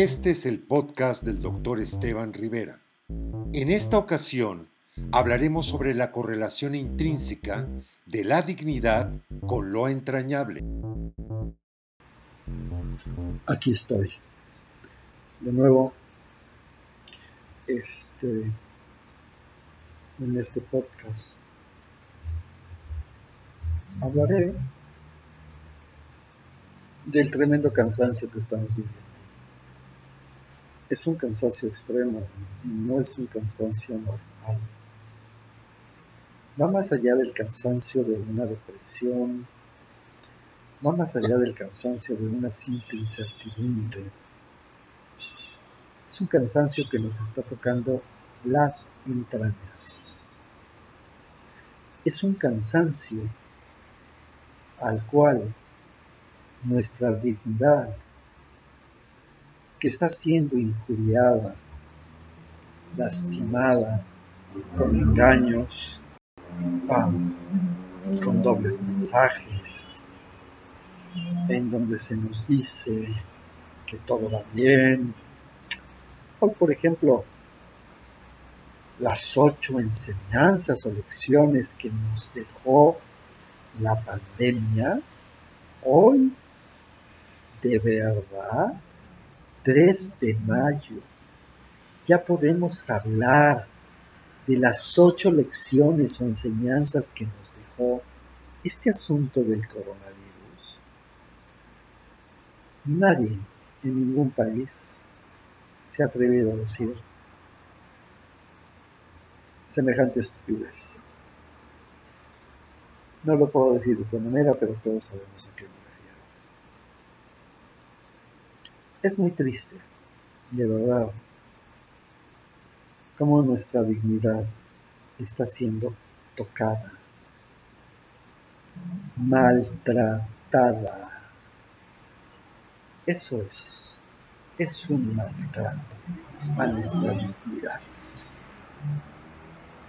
Este es el podcast del doctor Esteban Rivera. En esta ocasión hablaremos sobre la correlación intrínseca de la dignidad con lo entrañable. Aquí estoy. De nuevo, este, en este podcast. Hablaré del tremendo cansancio que estamos viviendo. Es un cansancio extremo, no es un cansancio normal. Va más allá del cansancio de una depresión, va más allá del cansancio de una simple incertidumbre. Es un cansancio que nos está tocando las entrañas. Es un cansancio al cual nuestra dignidad, que está siendo injuriada, lastimada, con engaños, con dobles mensajes, en donde se nos dice que todo va bien, o por ejemplo, las ocho enseñanzas o lecciones que nos dejó la pandemia, hoy de verdad, 3 de mayo, ya podemos hablar de las ocho lecciones o enseñanzas que nos dejó este asunto del coronavirus. Nadie en ningún país se ha atrevido a decir semejante estupidez. No lo puedo decir de otra manera, pero todos sabemos a qué me refiero. Es muy triste, de verdad, cómo nuestra dignidad está siendo tocada, maltratada. Eso es, es un maltrato a nuestra dignidad.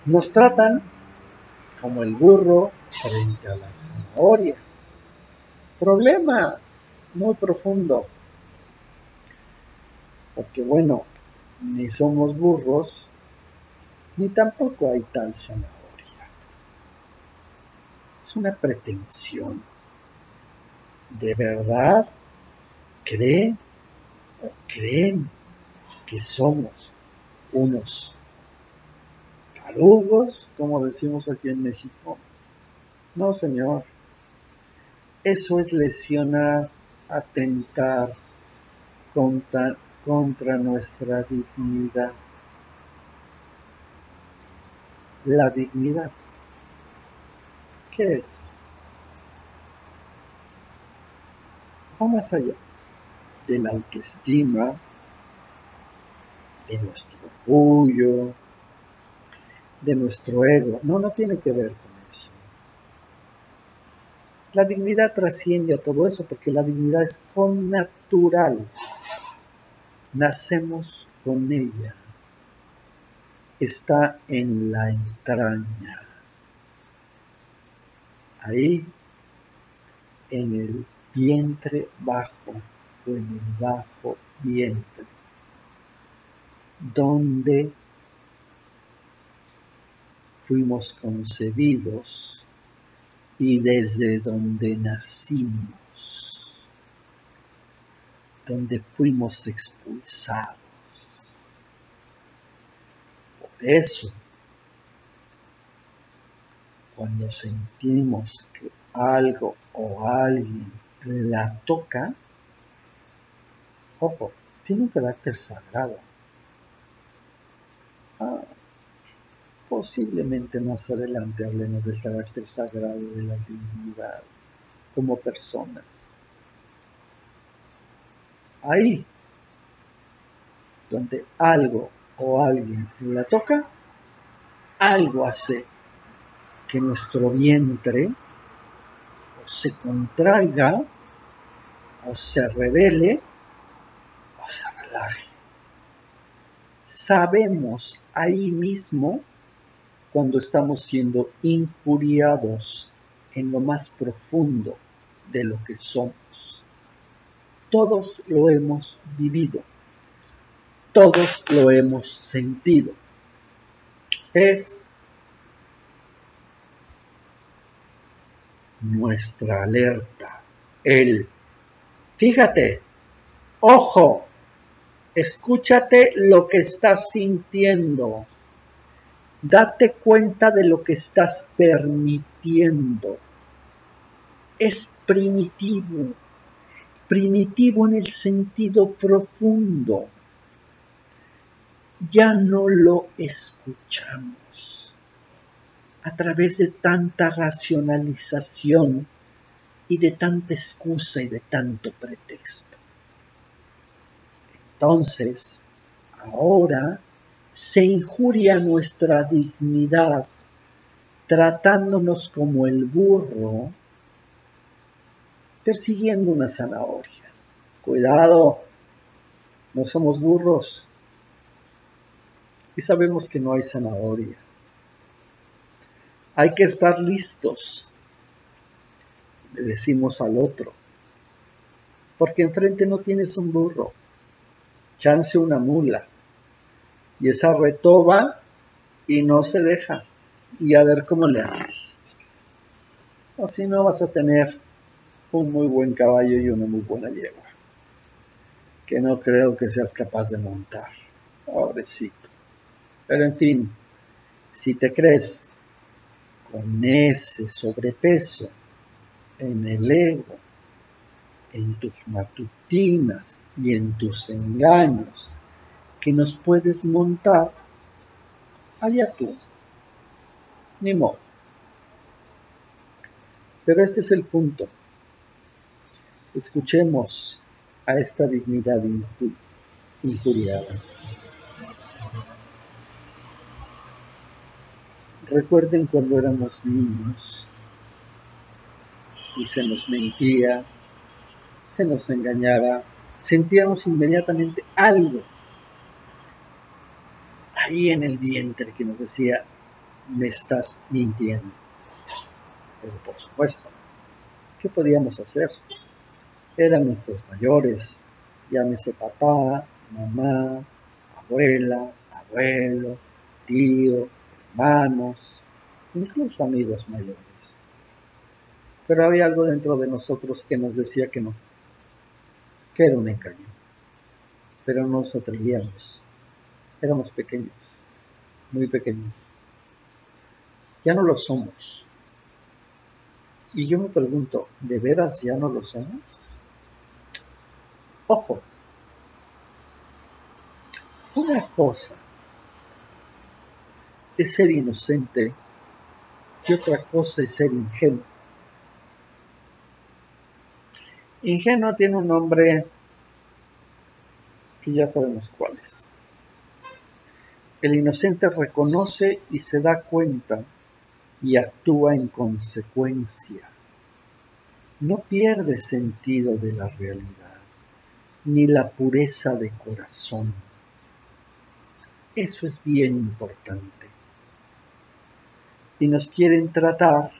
Nos tratan como el burro frente a la zanahoria. Problema muy profundo. Porque bueno, ni somos burros, ni tampoco hay tal zanahoria. Es una pretensión. ¿De verdad creen creen que somos unos tarugos, como decimos aquí en México? No, señor. Eso es lesionar, atentar contra, contra nuestra dignidad. La dignidad. ¿Qué es? Va más allá de la autoestima, de nuestro orgullo, de nuestro ego. No, no tiene que ver con eso. La dignidad trasciende a todo eso porque la dignidad es connatural. Nacemos con ella. Está en la entraña. Ahí, en el vientre bajo o en el bajo vientre, donde fuimos concebidos y desde donde nacimos, donde fuimos expulsados. Por eso, cuando sentimos que algo o alguien la toca, ojo, tiene un carácter sagrado. Ah, posiblemente más adelante hablemos del carácter sagrado de la dignidad como personas. Ahí, donde algo o alguien la toca, algo hace que nuestro vientre o se contraiga o se revele o se relaje. Sabemos ahí mismo cuando estamos siendo injuriados en lo más profundo de lo que somos. Todos lo hemos vivido. todos lo hemos sentido. Es nuestra alerta. El, fíjate, ojo, escúchate lo que estás sintiendo. Date cuenta de lo que estás permitiendo. Es primitivo, primitivo en el sentido profundo. Ya no lo escuchamos a través de tanta racionalización y de tanta excusa y de tanto pretexto. Entonces, ahora se injuria nuestra dignidad tratándonos como el burro persiguiendo una zanahoria. Cuidado, no somos burros y sabemos que no hay zanahoria. Hay que estar listos, le decimos al otro, porque enfrente no tienes un burro, chance una mula y esa retoba y no se deja. Y a ver cómo le haces. Así no vas a tener un muy buen caballo y una muy buena yegua, que no creo que seas capaz de montar. Pobrecito. Pero en fin, si te crees con ese sobrepeso en el ego, en tus matutinas y en tus engaños, que nos puedes montar, allá tú. Ni modo. Pero este es el punto. Escuchemos a esta dignidad injuriada. Recuerden cuando éramos niños y se nos mentía, se nos engañaba, sentíamos inmediatamente algo ahí en el vientre que nos decía, me estás mintiendo. Pero por supuesto, ¿qué podíamos hacer? Eran nuestros mayores, llámese papá, mamá, abuela, abuelo, tío, hermanos, incluso amigos mayores. Pero había algo dentro de nosotros que nos decía que no, que era un engaño. Pero no nos atrevíamos éramos pequeños, muy pequeños. Ya no lo somos. Y yo me pregunto, ¿de veras ya no lo somos? Ojo, una cosa es ser inocente y otra cosa es ser ingenuo. Ingenuo tiene un nombre que ya sabemos cuál es. El inocente reconoce y se da cuenta y actúa en consecuencia. No pierde sentido de la realidad, ni la pureza de corazón. Eso es bien importante. Y nos quieren tratar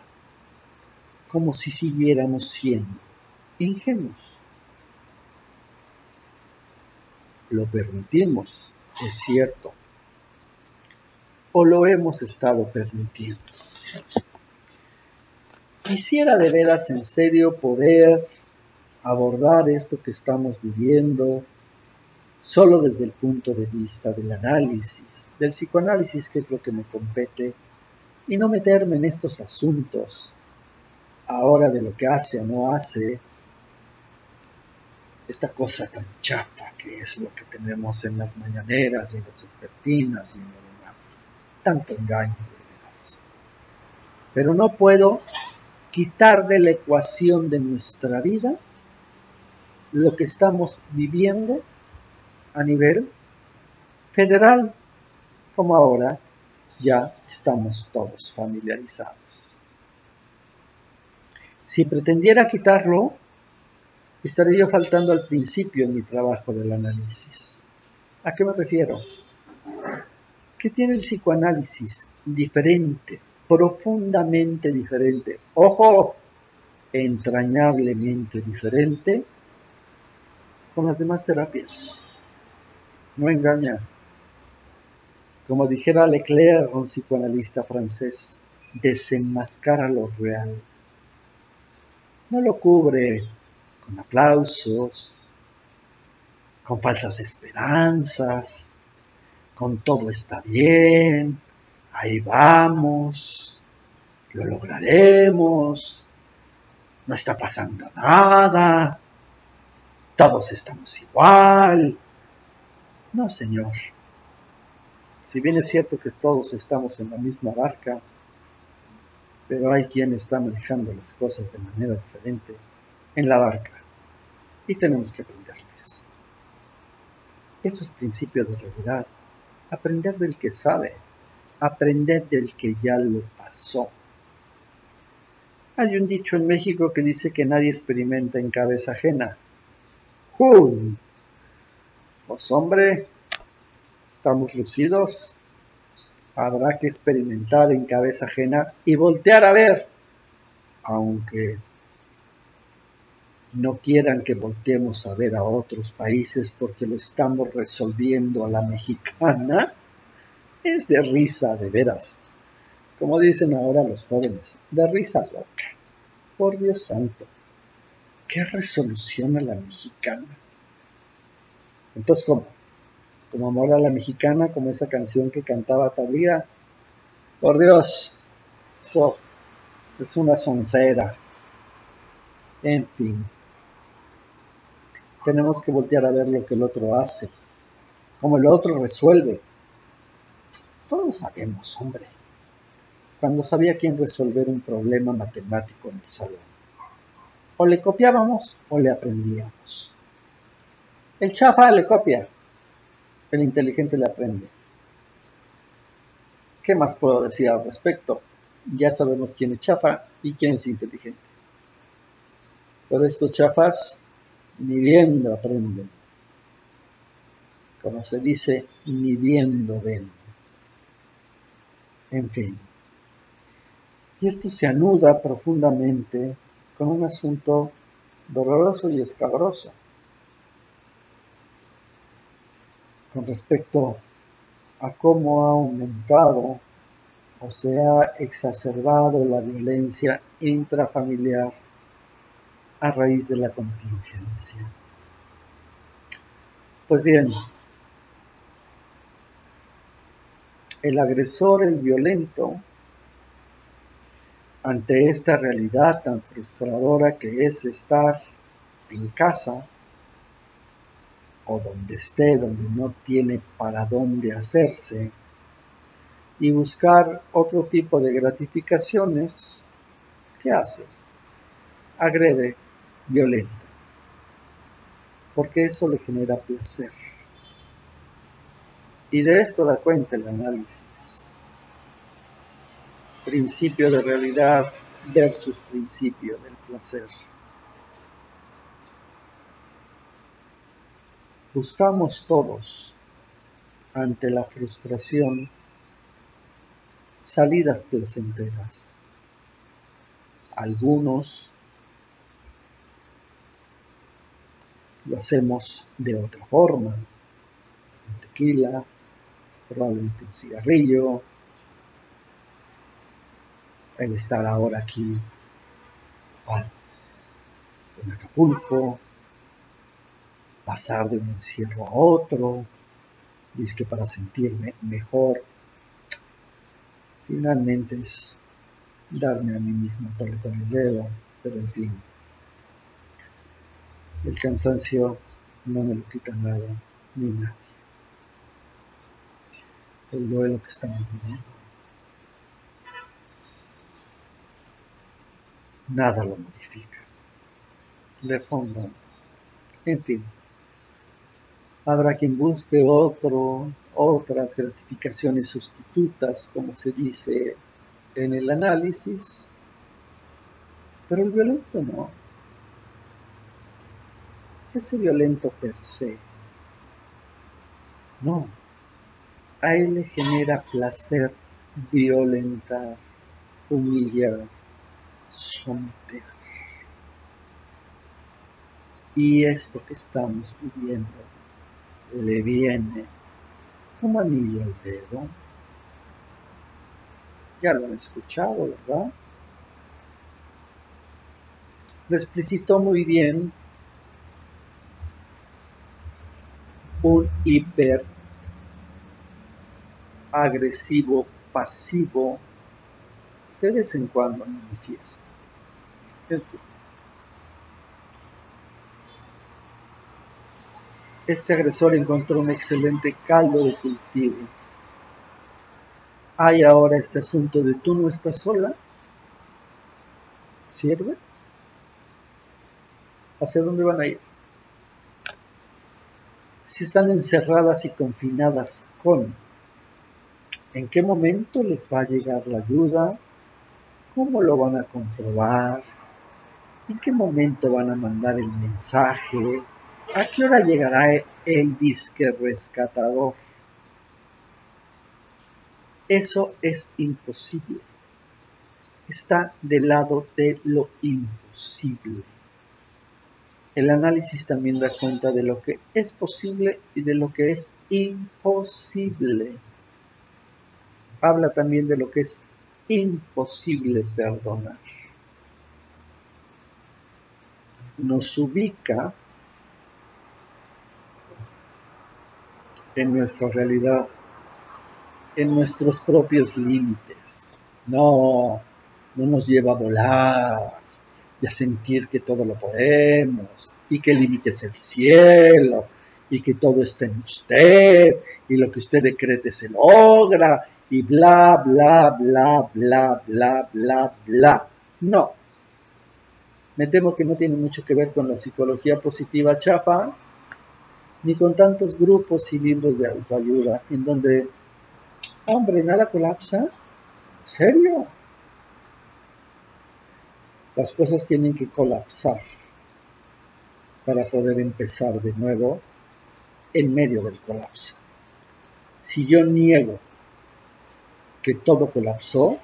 como si siguiéramos siendo ingenuos. Lo permitimos, es cierto, o lo hemos estado permitiendo. Quisiera de veras en serio poder abordar esto que estamos viviendo solo desde el punto de vista del análisis, del psicoanálisis, que es lo que me compete, y no meterme en estos asuntos ahora de lo que hace o no hace esta cosa tan chapa que es lo que tenemos en las mañaneras y en las expertinas y en lo tanto engaño de veras. Pero no puedo quitar de la ecuación de nuestra vida lo que estamos viviendo a nivel federal, como ahora ya estamos todos familiarizados. Si pretendiera quitarlo, estaría yo faltando al principio en mi trabajo del análisis. ¿A qué me refiero? ¿Qué tiene el psicoanálisis diferente, profundamente diferente? Ojo, entrañablemente diferente con las demás terapias. no engaña. Como dijera Leclerc, un psicoanalista francés, desenmascara lo real. No lo cubre con aplausos, con falsas esperanzas, con todo está bien, ahí vamos, lo lograremos, no está pasando nada, todos estamos igual. No, Señor. Si bien es cierto que todos estamos en la misma barca, pero hay quien está manejando las cosas de manera diferente en la barca y tenemos que aprenderles. Eso es principio de realidad. Aprender del que sabe, aprender del que ya lo pasó. Hay un dicho en México que dice que nadie experimenta en cabeza ajena. ¡Uh! Pues hombre, estamos lucidos. Habrá que experimentar en cabeza ajena y voltear a ver, aunque no quieran que volteemos a ver a otros países porque lo estamos resolviendo a la mexicana, es de risa de veras. Como dicen ahora los jóvenes, de risa loca. Por Dios santo, ¿qué resolución a la mexicana? Entonces, ¿cómo? Como amor a la mexicana, como esa canción que cantaba Talía. Por Dios, eso es una soncera. En fin, tenemos que voltear a ver lo que el otro hace, como el otro resuelve. Todos sabemos, hombre cuando sabía quién resolver un problema matemático en el salón. O le copiábamos o le aprendíamos. El chafa le copia, el inteligente le aprende. ¿Qué más puedo decir al respecto? Ya sabemos quién es chafa y quién es inteligente. Pero estos chafas ni viendo aprenden. Como se dice, ni viendo ven. En fin. Y esto se anuda profundamente con un asunto doloroso y escabroso con respecto a cómo ha aumentado o se ha exacerbado la violencia intrafamiliar a raíz de la contingencia. Pues bien, el agresor, el violento, ante esta realidad tan frustradora que es estar en casa o donde esté, donde no tiene para dónde hacerse, y buscar otro tipo de gratificaciones, ¿qué hace? Agrede, violenta, porque eso le genera placer. Y de esto da cuenta el análisis principio de realidad versus principio del placer. Buscamos todos, ante la frustración, salidas placenteras. Algunos lo hacemos de otra forma, tequila, probablemente un cigarrillo, el estar ahora aquí en Acapulco, pasar de un encierro a otro, dice que para sentirme mejor, finalmente es darme a mí mismo tole con el dedo, pero en fin, el cansancio no me lo quita nada ni nadie. El duelo que estamos viviendo nada lo modifica. De fondo, en fin, habrá quien busque otro, otras gratificaciones sustitutas, como se dice en el análisis, pero el violento no. Ese violento per se, no. A él le genera placer violentar, humillar, someter. Y esto que estamos viviendo le viene como anillo al dedo. Ya lo han escuchado, ¿verdad? Lo explicitó muy bien un hiper agresivo pasivo de vez en cuando manifiesta. Este agresor encontró un excelente caldo de cultivo. Hay ahora este asunto de tú no estás sola. ¿Sirve? ¿Hacia dónde van a ir? Si están encerradas y confinadas con, ¿en qué momento les va a llegar la ayuda? ¿Cómo lo van a comprobar? ¿En qué momento van a mandar el mensaje? ¿A qué hora llegará el disque rescatador? Eso es imposible. Está del lado de lo imposible. El análisis también da cuenta de lo que es posible y de lo que es imposible. Habla también de lo que es imposible perdonar. Nos ubica en nuestra realidad, en nuestros propios límites. No, no nos lleva a volar y a sentir que todo lo podemos y que el límite es el cielo y que todo está en usted y lo que usted decrete se logra y bla, bla, bla, bla, bla, bla, bla. No. Me temo que no tiene mucho que ver con la psicología positiva chafa, ni con tantos grupos y libros de autoayuda en donde, hombre, nada colapsa. ¿Serio? Las cosas tienen que colapsar para poder empezar de nuevo en medio del colapso. Si yo niego que todo colapsó,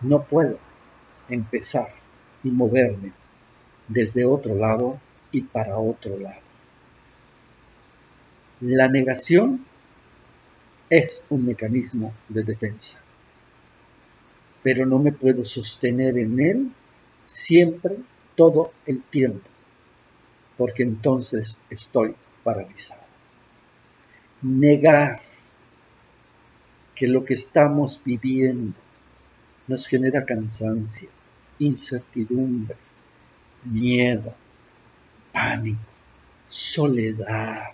no puedo empezar y moverme desde otro lado y para otro lado. La negación es un mecanismo de defensa, pero no me puedo sostener en él siempre, todo el tiempo, porque entonces estoy paralizado. Negar que lo que estamos viviendo nos genera cansancio, incertidumbre, miedo, pánico, soledad,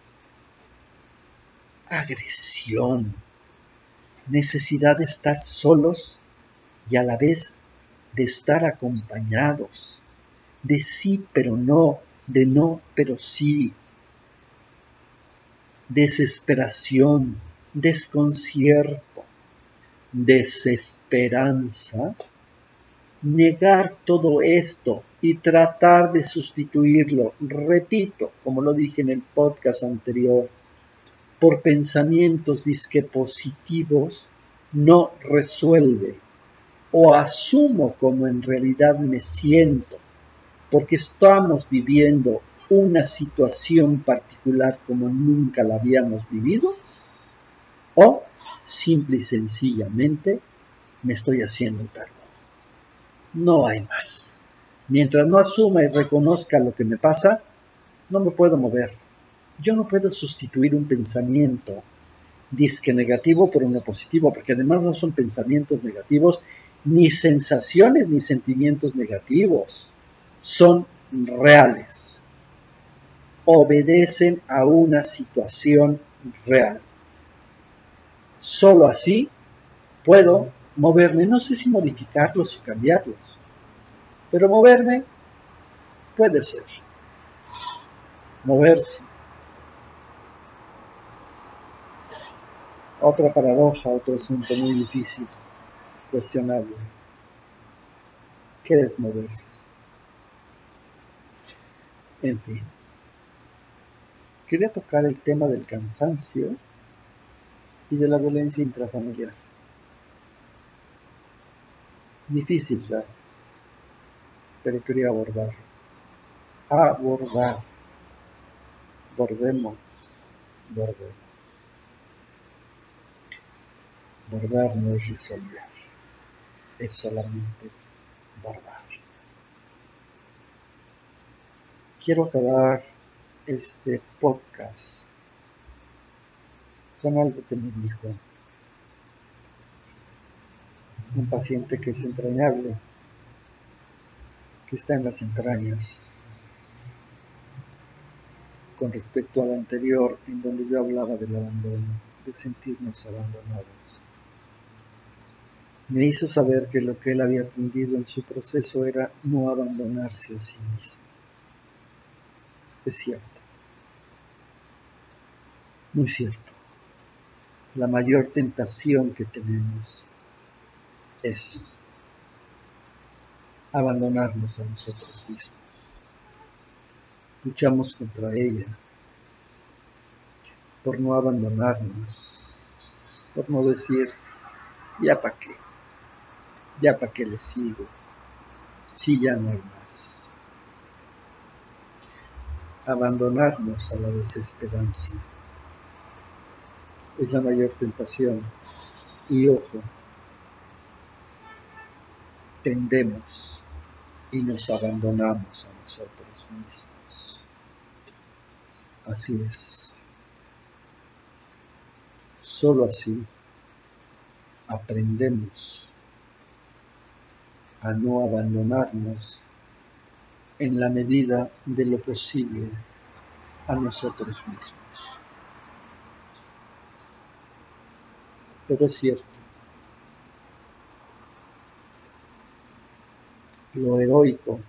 agresión, necesidad de estar solos y a la vez de estar acompañados, de sí pero no, de no pero sí, desesperación, desconcierto, desesperanza, negar todo esto y tratar de sustituirlo, repito, como lo dije en el podcast anterior, por pensamientos disque positivos no resuelve. O asumo como en realidad me siento porque estamos viviendo una situación particular como nunca la habíamos vivido o simple y sencillamente me estoy haciendo cargo. No hay más. Mientras no asuma y reconozca lo que me pasa, no me puedo mover. Yo no puedo sustituir un pensamiento disque negativo por uno positivo, porque además no son pensamientos negativos, ni sensaciones ni sentimientos negativos. Son reales. Obedecen a una situación real. Solo así puedo moverme. No sé si modificarlos o cambiarlos, pero moverme puede ser. Moverse Otra paradoja, otro asunto muy difícil, cuestionable. ¿Qué es moverse? En fin. Quería tocar el tema del cansancio de la violencia intrafamiliar. Difícil, ¿verdad? Pero quería abordar. Abordar. Volvemos bordemos. Bordar no es resolver, es solamente bordar. Quiero acabar este podcast con algo que me dijo un paciente que es entrañable, que está en las entrañas, con respecto al anterior, en donde yo hablaba del abandono, de sentirnos abandonados. Me hizo saber que lo que él había aprendido en su proceso era no abandonarse a sí mismo. Es cierto, muy cierto. La mayor tentación que tenemos es abandonarnos a nosotros mismos. Luchamos contra ella por no abandonarnos, por no decir, ya para qué, ya para qué le sigo, si ya no hay más. Abandonarnos a la desesperanza es la mayor tentación. Y ojo, tendemos y nos abandonamos a nosotros mismos. Así es. Solo así aprendemos a no abandonarnos en la medida de lo posible a nosotros mismos. Pero es cierto, Lo heroico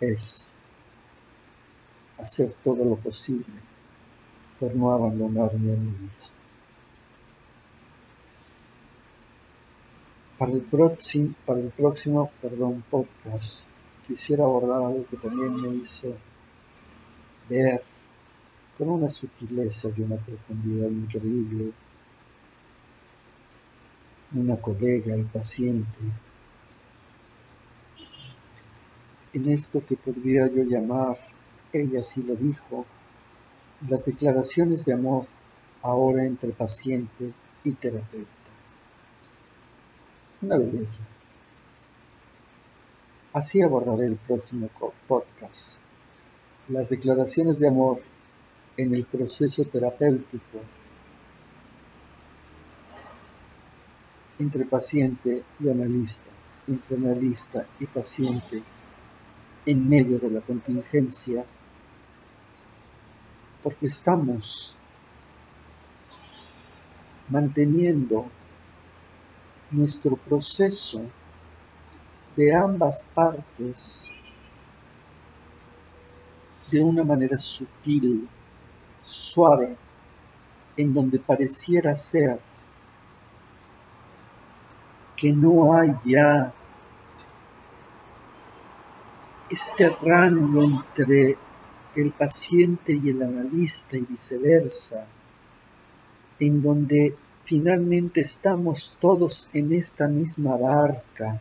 es hacer todo lo posible por no abandonarme a mí mismo. Para el, próximo, para el próximo perdón, podcast quisiera abordar algo que también me hizo ver con una sutileza y una profundidad increíble una colega y paciente en esto que podría yo llamar, ella sí lo dijo, las declaraciones de amor ahora entre paciente y terapeuta. Una belleza. Así abordaré el próximo podcast. Las declaraciones de amor en el proceso terapéutico entre paciente y analista, entre analista y paciente en medio de la contingencia, porque estamos manteniendo nuestro proceso de ambas partes de una manera sutil, suave, en donde pareciera ser que no hay ya este rango entre el paciente y el analista y viceversa, en donde finalmente estamos todos en esta misma barca,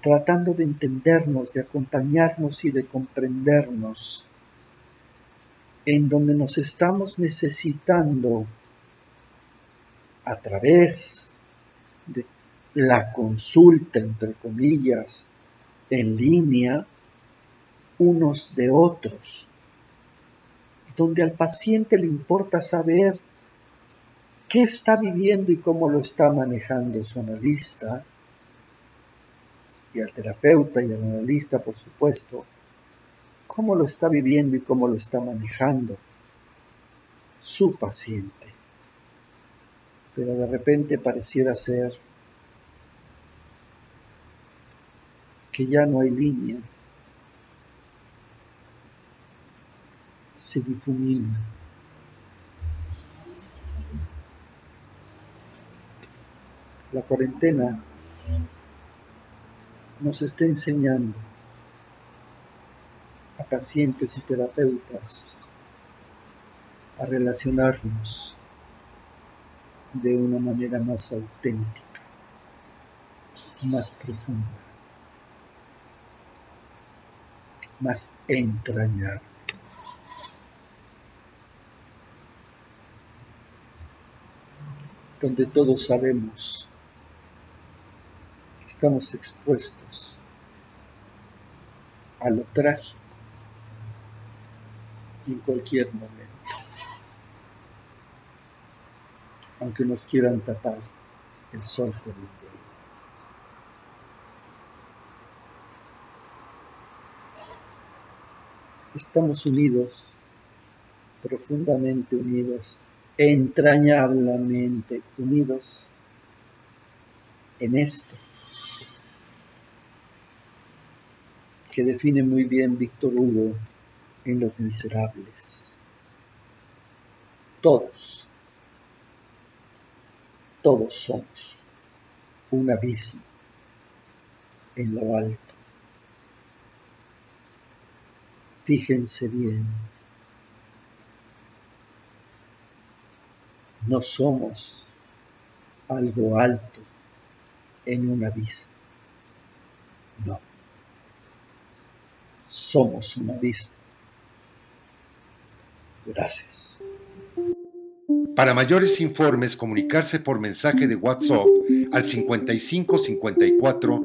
tratando de entendernos, de acompañarnos y de comprendernos, en donde nos estamos necesitando a través de la consulta, entre comillas, en línea unos de otros, donde al paciente le importa saber qué está viviendo y cómo lo está manejando su analista, y al terapeuta y al analista, por supuesto, cómo lo está viviendo y cómo lo está manejando su paciente. Pero de repente pareciera ser que ya no hay línea, se difumina. La cuarentena nos está enseñando a pacientes y terapeutas a relacionarnos de una manera más auténtica, más profunda, más entrañable. donde todos sabemos que estamos expuestos a lo trágico en cualquier momento. Aunque nos quieran tapar el sol con el dedo. Estamos unidos, profundamente unidos, entrañablemente unidos en esto que define muy bien Víctor Hugo en Los Miserables. Todos, todos somos un abismo en lo alto. Fíjense bien, no somos algo alto en un abismo. No, somos un abismo. Gracias. Para mayores informes, comunicarse por mensaje de WhatsApp al 55 54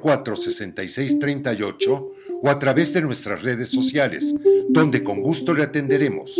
04 66 38 o a través de nuestras redes sociales, donde con gusto le atenderemos.